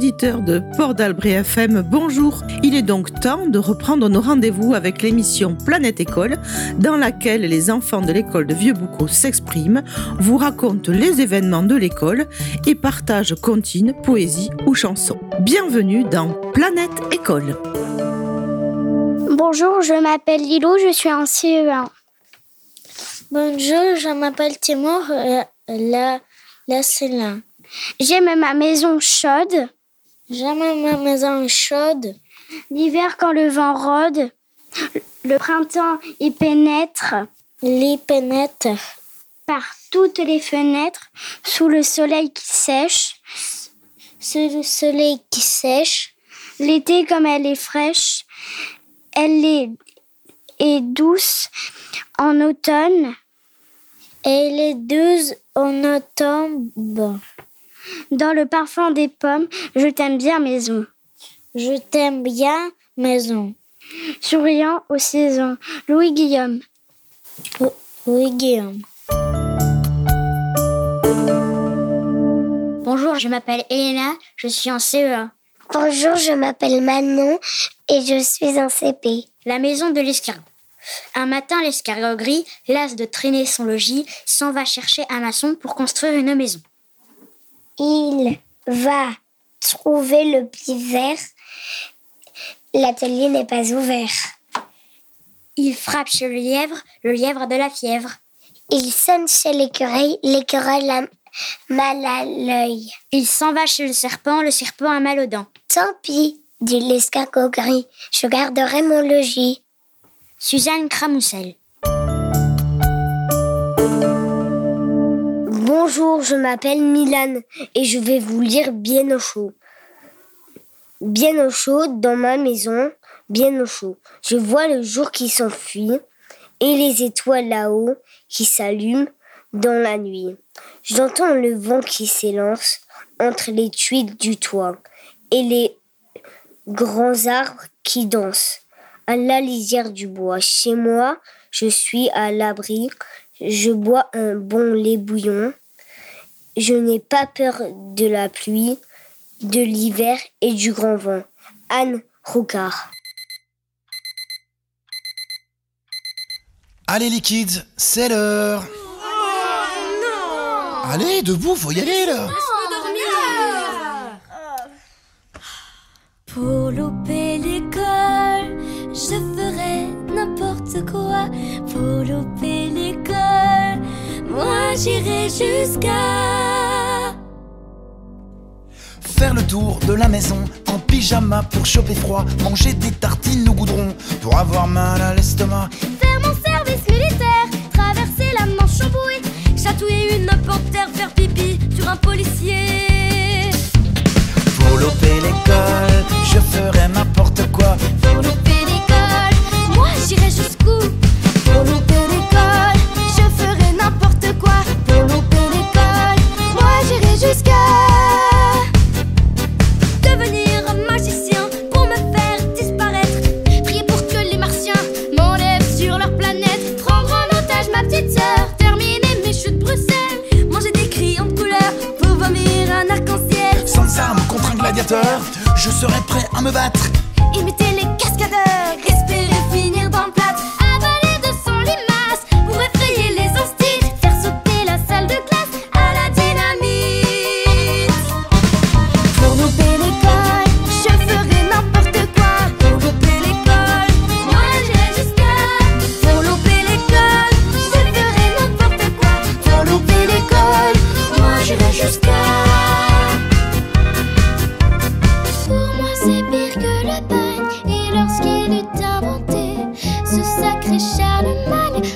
auditeurs de Port d'Albret FM, bonjour. Il est donc temps de reprendre nos rendez-vous avec l'émission Planète École, dans laquelle les enfants de l'école de Vieux-Boucau s'expriment, vous racontent les événements de l'école et partagent comptines, poésie ou chansons. Bienvenue dans Planète École. Bonjour, je m'appelle Lilo, je suis en CE1. Bonjour, je m'appelle Timur, euh, la, la Céline. J'aime ma maison chaude. J'aime ma maison chaude. L'hiver quand le vent rôde. Le printemps y pénètre. Il pénètre. Par toutes les fenêtres, sous le soleil qui sèche. Sous le soleil qui sèche. L'été comme elle est fraîche. Elle est, est douce en automne. Elle est douce en automne. Dans le parfum des pommes, je t'aime bien maison. Je t'aime bien maison. Souriant aux saisons. Louis Guillaume. Louis Guillaume. Bonjour, je m'appelle Elena, je suis en CE1. Bonjour, je m'appelle Manon et je suis en CP. La maison de l'escargot. Un matin, l'escargot gris, las de traîner son logis, s'en va chercher un maçon pour construire une maison. Il va trouver le pied vert. L'atelier n'est pas ouvert. Il frappe chez le lièvre, le lièvre a de la fièvre. Il sonne chez l'écureuil, l'écureuil a mal à l'œil. Il s'en va chez le serpent, le serpent a mal aux dents. Tant pis, dit l'escargot gris, je garderai mon logis. Suzanne Cramoussel. Bonjour, je m'appelle Milan et je vais vous lire Bien au chaud. Bien au chaud, dans ma maison, bien au chaud. Je vois le jour qui s'enfuit et les étoiles là-haut qui s'allument dans la nuit. J'entends le vent qui s'élance entre les tuiles du toit et les grands arbres qui dansent à la lisière du bois. Chez moi, je suis à l'abri, je bois un bon lait bouillon je n'ai pas peur de la pluie, de l'hiver et du grand vent. Anne Roucard. Allez les kids, c'est l'heure. Allez, debout, faut y aller là. Pour louper l'école, je ferai n'importe quoi. Pour louper j'irai jusqu'à faire le tour de la maison en pyjama pour choper froid, manger des tartines au goudron pour avoir mal à l'estomac, faire mon service militaire, traverser la Manche en bouée, chatouiller une panthère, faire pipi sur un policier. Pour louper l'école, je ferai n'importe quoi. Pour louper l'école, moi j'irai jusqu'où? Je serai prêt à me battre.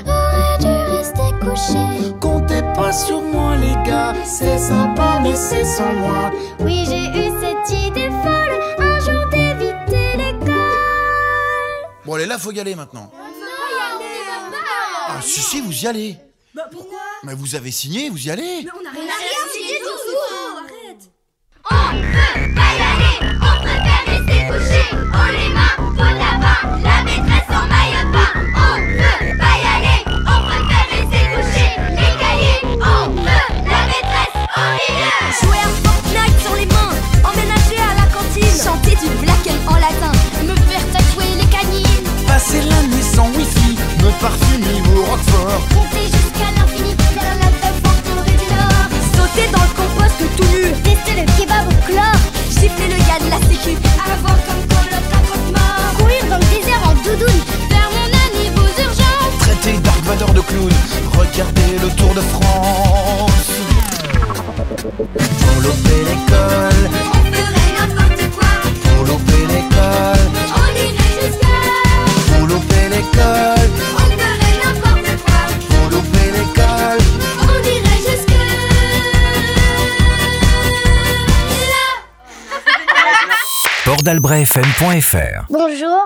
Aurait dû rester couché? Comptez pas sur moi les gars, c'est sympa mais c'est sans moi. Oui j'ai eu cette idée folle Un jour d'éviter l'école Bon allez là, faut y aller maintenant. Ah si si, vous y allez. Bah pourquoi? Mais vous avez signé, vous y allez. Mais on a rien, signé tout Arrête On du black en latin, me faire tatouer les canines. Passer la nuit sans wifi, me parfumer au roquefort. Compter jusqu'à l'infini, faire la teuf entourée du nord. Sauter dans le compost tout nu, tester le kebab au chlore. Gifler le gars de la sécu, avoir comme quand le raconte mort. Courir dans le désert en doudoune, faire mon ami aux urgences. Traiter Dark de clown, regarder le Tour de France. L'école Bonjour,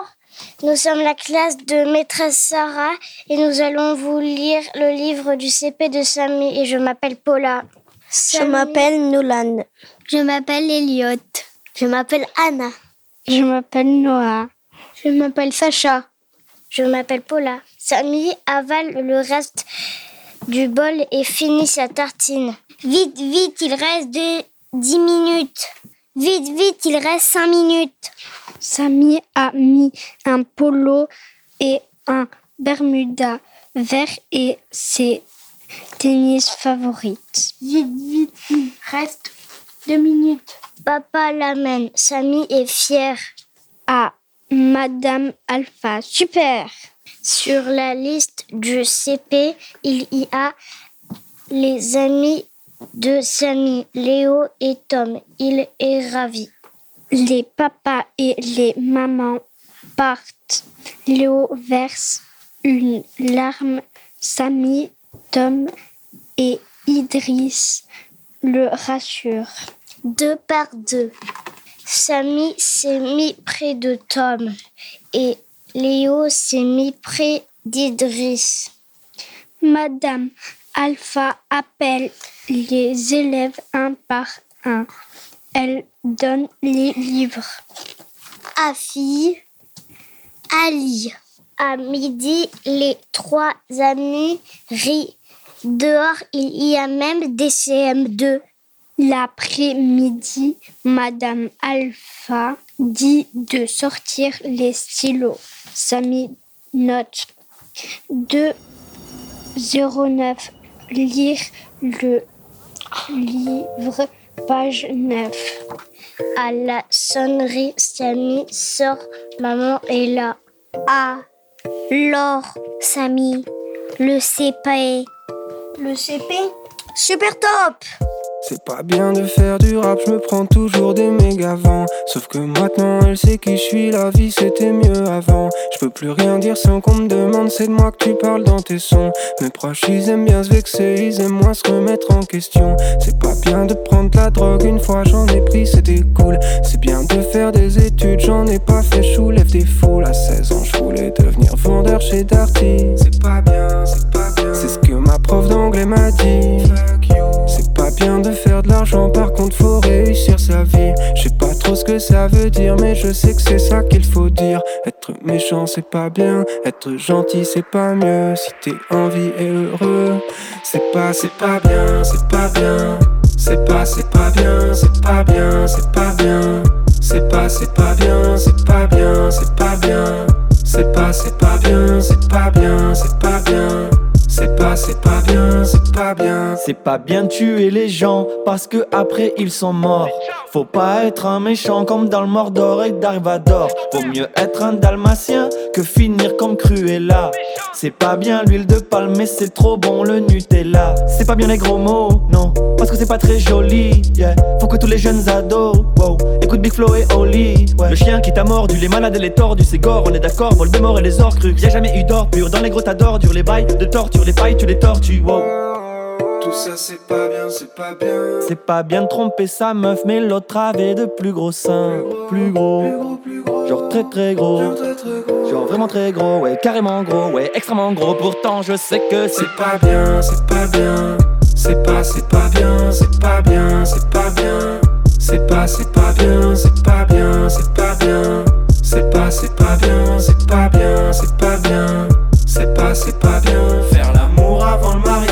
nous sommes la classe de maîtresse Sarah et nous allons vous lire le livre du CP de Samy et je m'appelle Paula. Je m'appelle Nolan. Je m'appelle Elliot. Je m'appelle Anna. Je m'appelle Noah. Je m'appelle Sacha. Je m'appelle Paula. Samy avale le reste du bol et finit sa tartine. Vite, vite, il reste de 10 minutes. Vite, vite, il reste 5 minutes. Samy a mis un polo et un bermuda vert et ses tennis favorites. Vite, vite, il reste 2 minutes. Papa l'amène. Samy est fier. Ah, Madame Alpha, super. Sur la liste du CP, il y a les amis de Samy, Léo et Tom. Il est ravi. Les papas et les mamans partent. Léo verse une larme. Samy, Tom et Idriss le rassurent. Deux par deux. Samy s'est mis près de Tom et Léo s'est mis près d'Idriss. Madame Alpha appelle les élèves un par un. Elle donne les livres. Afi, Ali. À midi, les trois amis rient. Dehors, il y a même des CM2. L'après-midi, Madame Alpha dit de sortir les stylos. Samy note 209. Lire le livre, page 9. À la sonnerie, Samy sort. Maman est là. Ah, Laure, Samy, le CP. Le CP Super top C'est pas bien de faire du rap, je me prends toujours des méga vents. Sauf que maintenant elle sait qui je suis, la vie c'était mieux avant. Je peux plus rien dire sans qu'on me demande, c'est de moi que tu parles dans tes sons. Mes proches ils aiment bien se vexer, ils aiment moins se remettre en question. C'est pas bien de prendre la drogue, une fois j'en ai pris, c'était cool. C'est bien de faire des études, j'en ai pas fait, je soulève des foules. À 16 ans, je voulais devenir vendeur chez Darty. C'est pas bien, c'est pas bien. C'est ce que ma prof d'anglais m'a dit. C'est pas bien de faire de l'argent, par contre faut réussir sa vie. Je sais pas trop ce que ça veut dire, mais je sais que c'est ça qu'il faut dire. Être méchant c'est pas bien, être gentil c'est pas mieux. Si t'es en vie et heureux, c'est pas, c'est pas bien, c'est pas bien. C'est pas, c'est pas bien, c'est pas bien, c'est pas bien. C'est pas, c'est pas bien, c'est pas bien, c'est pas bien. C'est pas, c'est pas bien, c'est pas bien, c'est pas bien. C'est pas, c'est pas bien, c'est pas bien. C'est pas bien tuer les gens parce que après ils sont morts. Faut pas être un méchant comme dans le Mordor et Darvador. Vaut mieux être un dalmatien que finir comme Cruella. C'est pas bien l'huile de palme, mais c'est trop bon le Nutella. C'est pas bien les gros mots, non, parce que c'est pas très joli. Yeah. Faut que tous les jeunes ados, wow, écoute Big Flo et Oli. Le chien qui t'a mordu, les malades et les tordus, c'est gore, on est d'accord. Voldemort et les orcrux, y'a jamais eu d'or pur. Dans les grottes d'ordures, les bails de torture, les pailles, tu les tortues, wow. Tout ça c'est pas bien, c'est pas bien. C'est pas bien de tromper sa meuf, mais l'autre avait de plus gros seins. Plus gros, genre très très gros. Genre vraiment très gros, ouais, carrément gros, ouais, extrêmement gros. Pourtant, je sais que c'est C'est pas bien, c'est pas bien. C'est pas, c'est pas bien, c'est pas bien, c'est pas bien. C'est pas, c'est pas bien, c'est pas bien, c'est pas bien. C'est pas, c'est pas bien, c'est pas bien, c'est pas bien. C'est pas, c'est pas bien. Faire l'amour avant le mariage.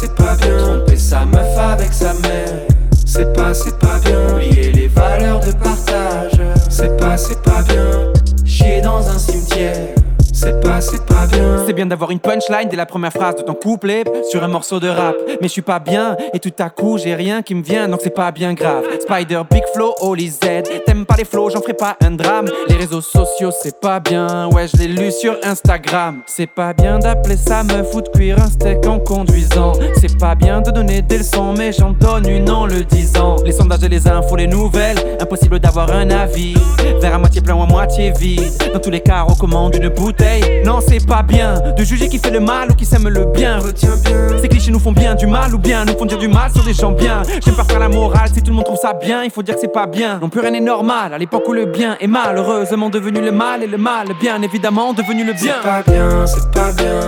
C'est pas, bien. Tromper sa meuf avec sa mère. C'est pas, c'est pas bien. Oublier les valeurs de partage. C'est pas, c'est pas bien. Chier dans un cimetière. C'est pas, c'est pas bien. C'est viens d'avoir une punchline dès la première phrase de ton couplet sur un morceau de rap. Mais je suis pas bien et tout à coup j'ai rien qui me vient donc c'est pas bien grave. Spider, Big Flow, Holy Z. T'aimes pas les flows, j'en ferai pas un drame. Les réseaux sociaux c'est pas bien, ouais je l'ai lu sur Instagram. C'est pas bien d'appeler ça me foutre cuire un steak en conduisant. C'est pas bien de donner des leçons, mais j'en donne une en le disant. Les sondages et les infos, les nouvelles, impossible d'avoir un avis. Vers à moitié plein ou à moitié vide. Dans tous les cas, recommande une bouteille. Non, c'est pas bien de juger qui fait le mal ou qui sème le bien. Retiens bien, ces clichés nous font bien du mal ou bien nous font dire du mal sur des gens bien. J'aime pas faire la morale, si tout le monde trouve ça bien, il faut dire que c'est pas bien. Non plus rien n'est normal à l'époque où le bien est malheureusement devenu le mal et le mal, bien évidemment devenu le bien. C'est pas bien, c'est pas bien.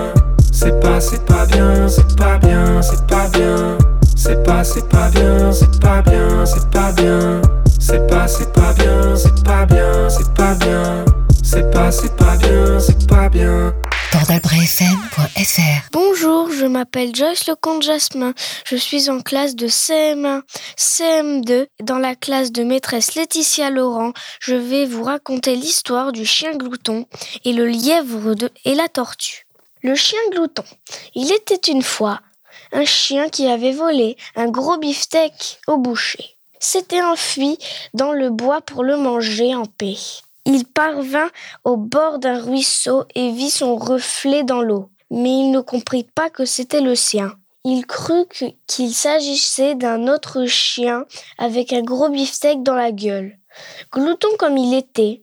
C'est pas, c'est pas bien, c'est pas bien, c'est pas bien. C'est pas, c'est pas bien, c'est pas bien, c'est pas bien. C'est pas, c'est pas bien, c'est pas bien, c'est pas bien. C'est pas, bien, c'est pas bien. bordelbrefm.fr Bonjour, je m'appelle Joyce Lecomte Jasmin. Je suis en classe de CM1, CM2. Dans la classe de maîtresse Laetitia Laurent, je vais vous raconter l'histoire du chien glouton et le lièvre de, et la tortue. Le chien glouton. Il était une fois un chien qui avait volé un gros beefsteak au boucher. S'était enfui dans le bois pour le manger en paix. Il parvint au bord d'un ruisseau et vit son reflet dans l'eau. Mais il ne comprit pas que c'était le sien. Il crut qu'il s'agissait d'un autre chien avec un gros beefsteak dans la gueule. Glouton comme il était,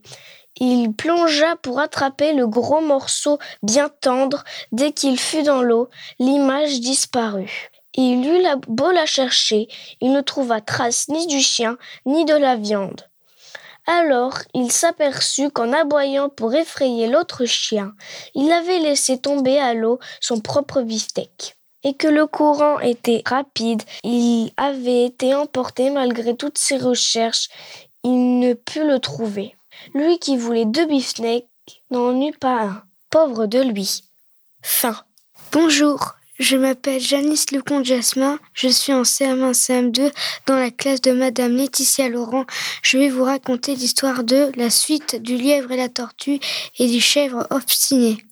il plongea pour attraper le gros morceau bien tendre. Dès qu'il fut dans l'eau, l'image disparut. Il eut beau la chercher, il ne trouva trace ni du chien, ni de la viande. Alors il s'aperçut qu'en aboyant pour effrayer l'autre chien, il avait laissé tomber à l'eau son propre beefsteak. Et que le courant était rapide, il avait été emporté malgré toutes ses recherches, il ne put le trouver. Lui qui voulait deux beefsteaks n'en eut pas un. Pauvre de lui. Fin. Bonjour, je m'appelle Janice Lecomte Jasmin, je suis en CM1 CM2 dans la classe de Madame Laetitia Laurent. Je vais vous raconter l'histoire de la suite du lièvre et la tortue et du chèvre obstiné.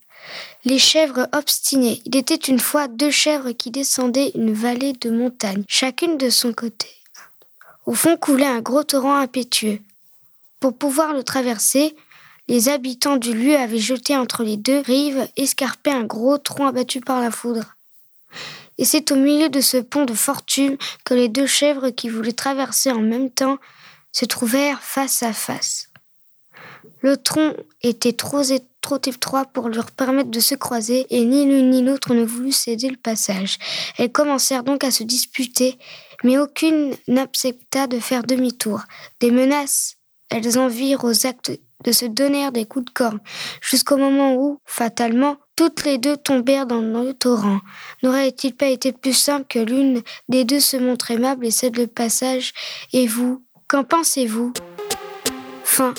Les chèvres obstinés. Il était une fois deux chèvres qui descendaient une vallée de montagne, chacune de son côté. Au fond coulait un gros torrent impétueux. Pour pouvoir le traverser, les habitants du lieu avaient jeté entre les deux rives escarpé un gros tronc abattu par la foudre. Et c'est au milieu de ce pont de fortune que les deux chèvres qui voulaient traverser en même temps se trouvèrent face à face. Le tronc était trop, étroit pour leur permettre de se croiser et ni l'une ni l'autre ne voulut céder le passage. Elles commencèrent donc à se disputer, mais aucune n'accepta de faire demi-tour. Des menaces, elles en virent aux actes de se donner des coups de corne, jusqu'au moment où, fatalement, toutes les deux tombèrent dans le torrent. N'aurait-il pas été plus simple que l'une des deux se montre aimable et cède le passage Et vous, qu'en pensez-vous? Fin.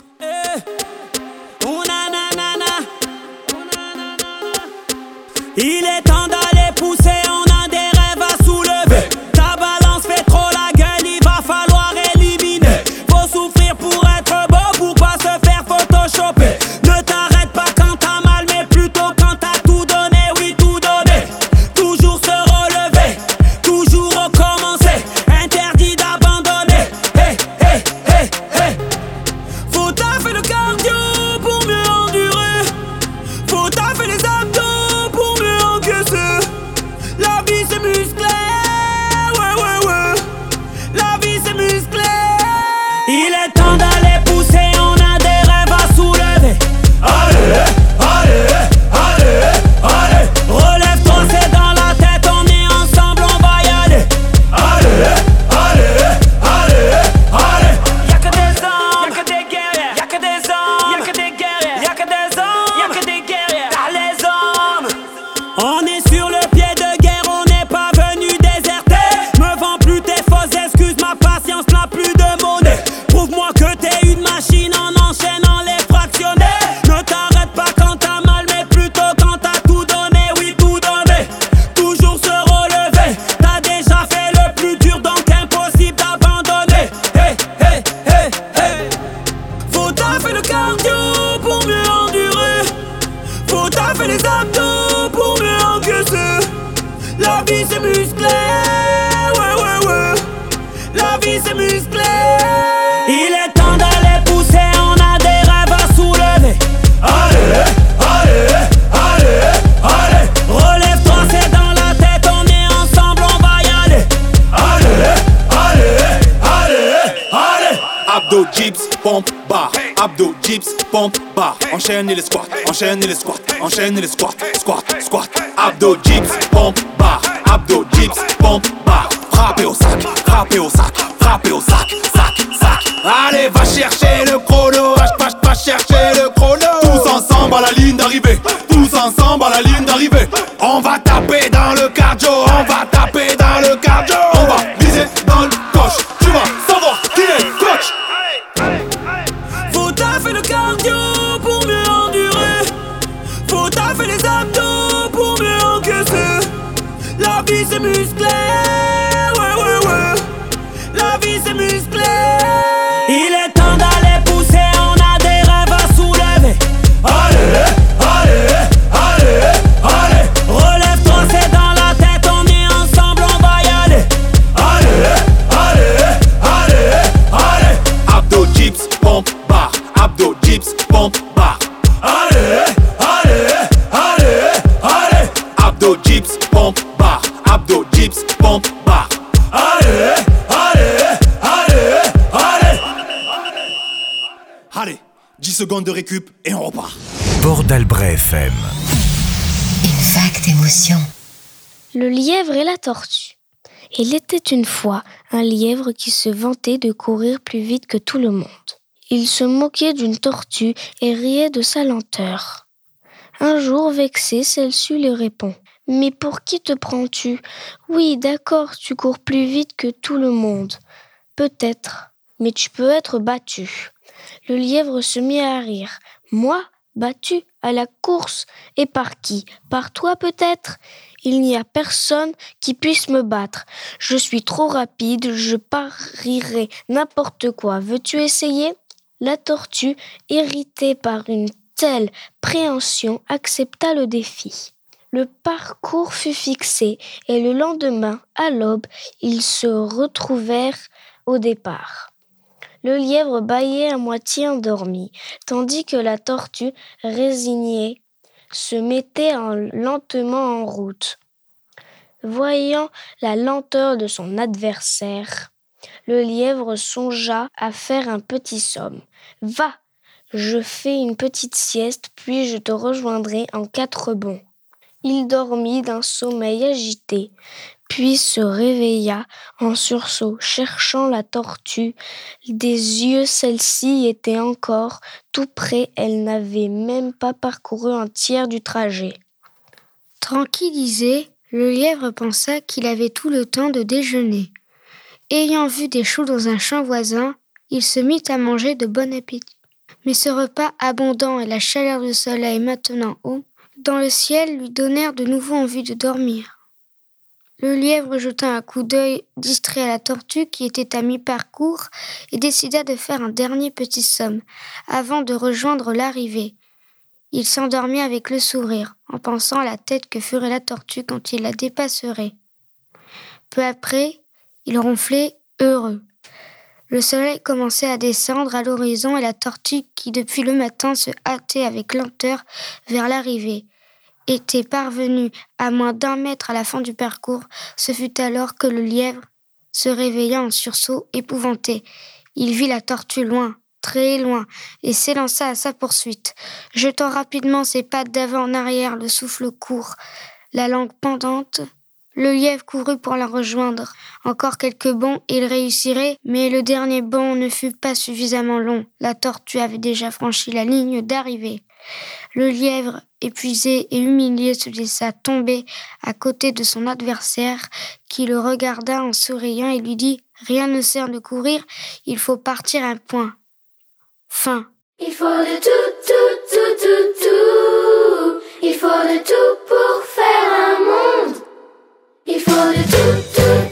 así no Abdo, dips, pompe, bar. Abdo, dips, pompe, bar. Enchaîne les squats, enchaîne les squats, enchaîne les squats, squat, squat. Abdo, dips, pompe, bar. Abdo, dips, pompe, bar. Frappez au sac, frappez au sac, frappez au sac, sac, sac. Allez, va chercher le chrono, va, va, va chercher le chrono. Tous ensemble à la ligne d'arrivée, tous ensemble à la ligne d'arrivée. On va taper dans le cardio, on va taper secondes de récup et on repart. Port d'Albret FM. Une vague d'émotion. Le lièvre et la tortue. Il était une fois un lièvre qui se vantait de courir plus vite que tout le monde. Il se moquait d'une tortue et riait de sa lenteur. Un jour, vexé, celle-ci lui répond Mais pour qui te prends-tu? Oui, d'accord, tu cours plus vite que tout le monde. Peut-être, mais tu peux être battu. Le lièvre se mit à rire. Moi Battu à la course Et par qui? Par toi peut-être? Il n'y a personne qui puisse me battre. Je suis trop rapide, je parierai n'importe quoi. Veux-tu essayer? La tortue, irritée par une telle préhension, accepta le défi. Le parcours fut fixé et le lendemain, à l'aube, ils se retrouvèrent au départ. Le lièvre bâillait à moitié endormi, tandis que la tortue, résignée, se mettait en- lentement en route. Voyant la lenteur de son adversaire, le lièvre songea à faire un petit somme. Va, je fais une petite sieste, puis je te rejoindrai en quatre bonds. Il dormit d'un sommeil agité, puis se réveilla en sursaut, cherchant la tortue. Des yeux, celle-ci était encore tout près, elle n'avait même pas parcouru un tiers du trajet. Tranquillisé, le lièvre pensa qu'il avait tout le temps de déjeuner. Ayant vu des choux dans un champ voisin, il se mit à manger de bon appétit. Mais ce repas abondant et la chaleur du soleil maintenant haut, dans le ciel lui donnèrent de nouveau envie de dormir. Le lièvre jeta un coup d'œil distrait à la tortue qui était à mi-parcours et décida de faire un dernier petit somme avant de rejoindre l'arrivée. Il s'endormit avec le sourire, en pensant à la tête que ferait la tortue quand il la dépasserait. Peu après, il ronflait heureux. Le soleil commençait à descendre à l'horizon et la tortue, qui depuis le matin se hâtait avec lenteur vers l'arrivée, était parvenue à moins d'un mètre à la fin du parcours. Ce fut alors que le lièvre se réveilla en sursaut épouvanté. Il vit la tortue loin, très loin, et s'élança à sa poursuite, jetant rapidement ses pattes d'avant en arrière, le souffle court, la langue pendante. Le lièvre courut pour la rejoindre. Encore quelques bonds il réussirait, mais le dernier bond ne fut pas suffisamment long. La tortue avait déjà franchi la ligne d'arrivée. Le lièvre, épuisé et humilié, se laissa tomber à côté de son adversaire, qui le regarda en souriant et lui dit Rien ne sert de courir, il faut partir un point. Fin. Il faut de tout, tout, tout, tout, tout. Il faut de tout pour faire un monde. Il faut de tout,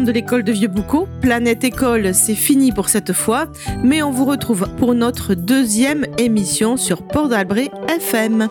de l'école de Vieux-Boucau. Planète École, c'est fini pour cette fois, mais on vous retrouve pour notre deuxième émission sur Port d'Albret FM.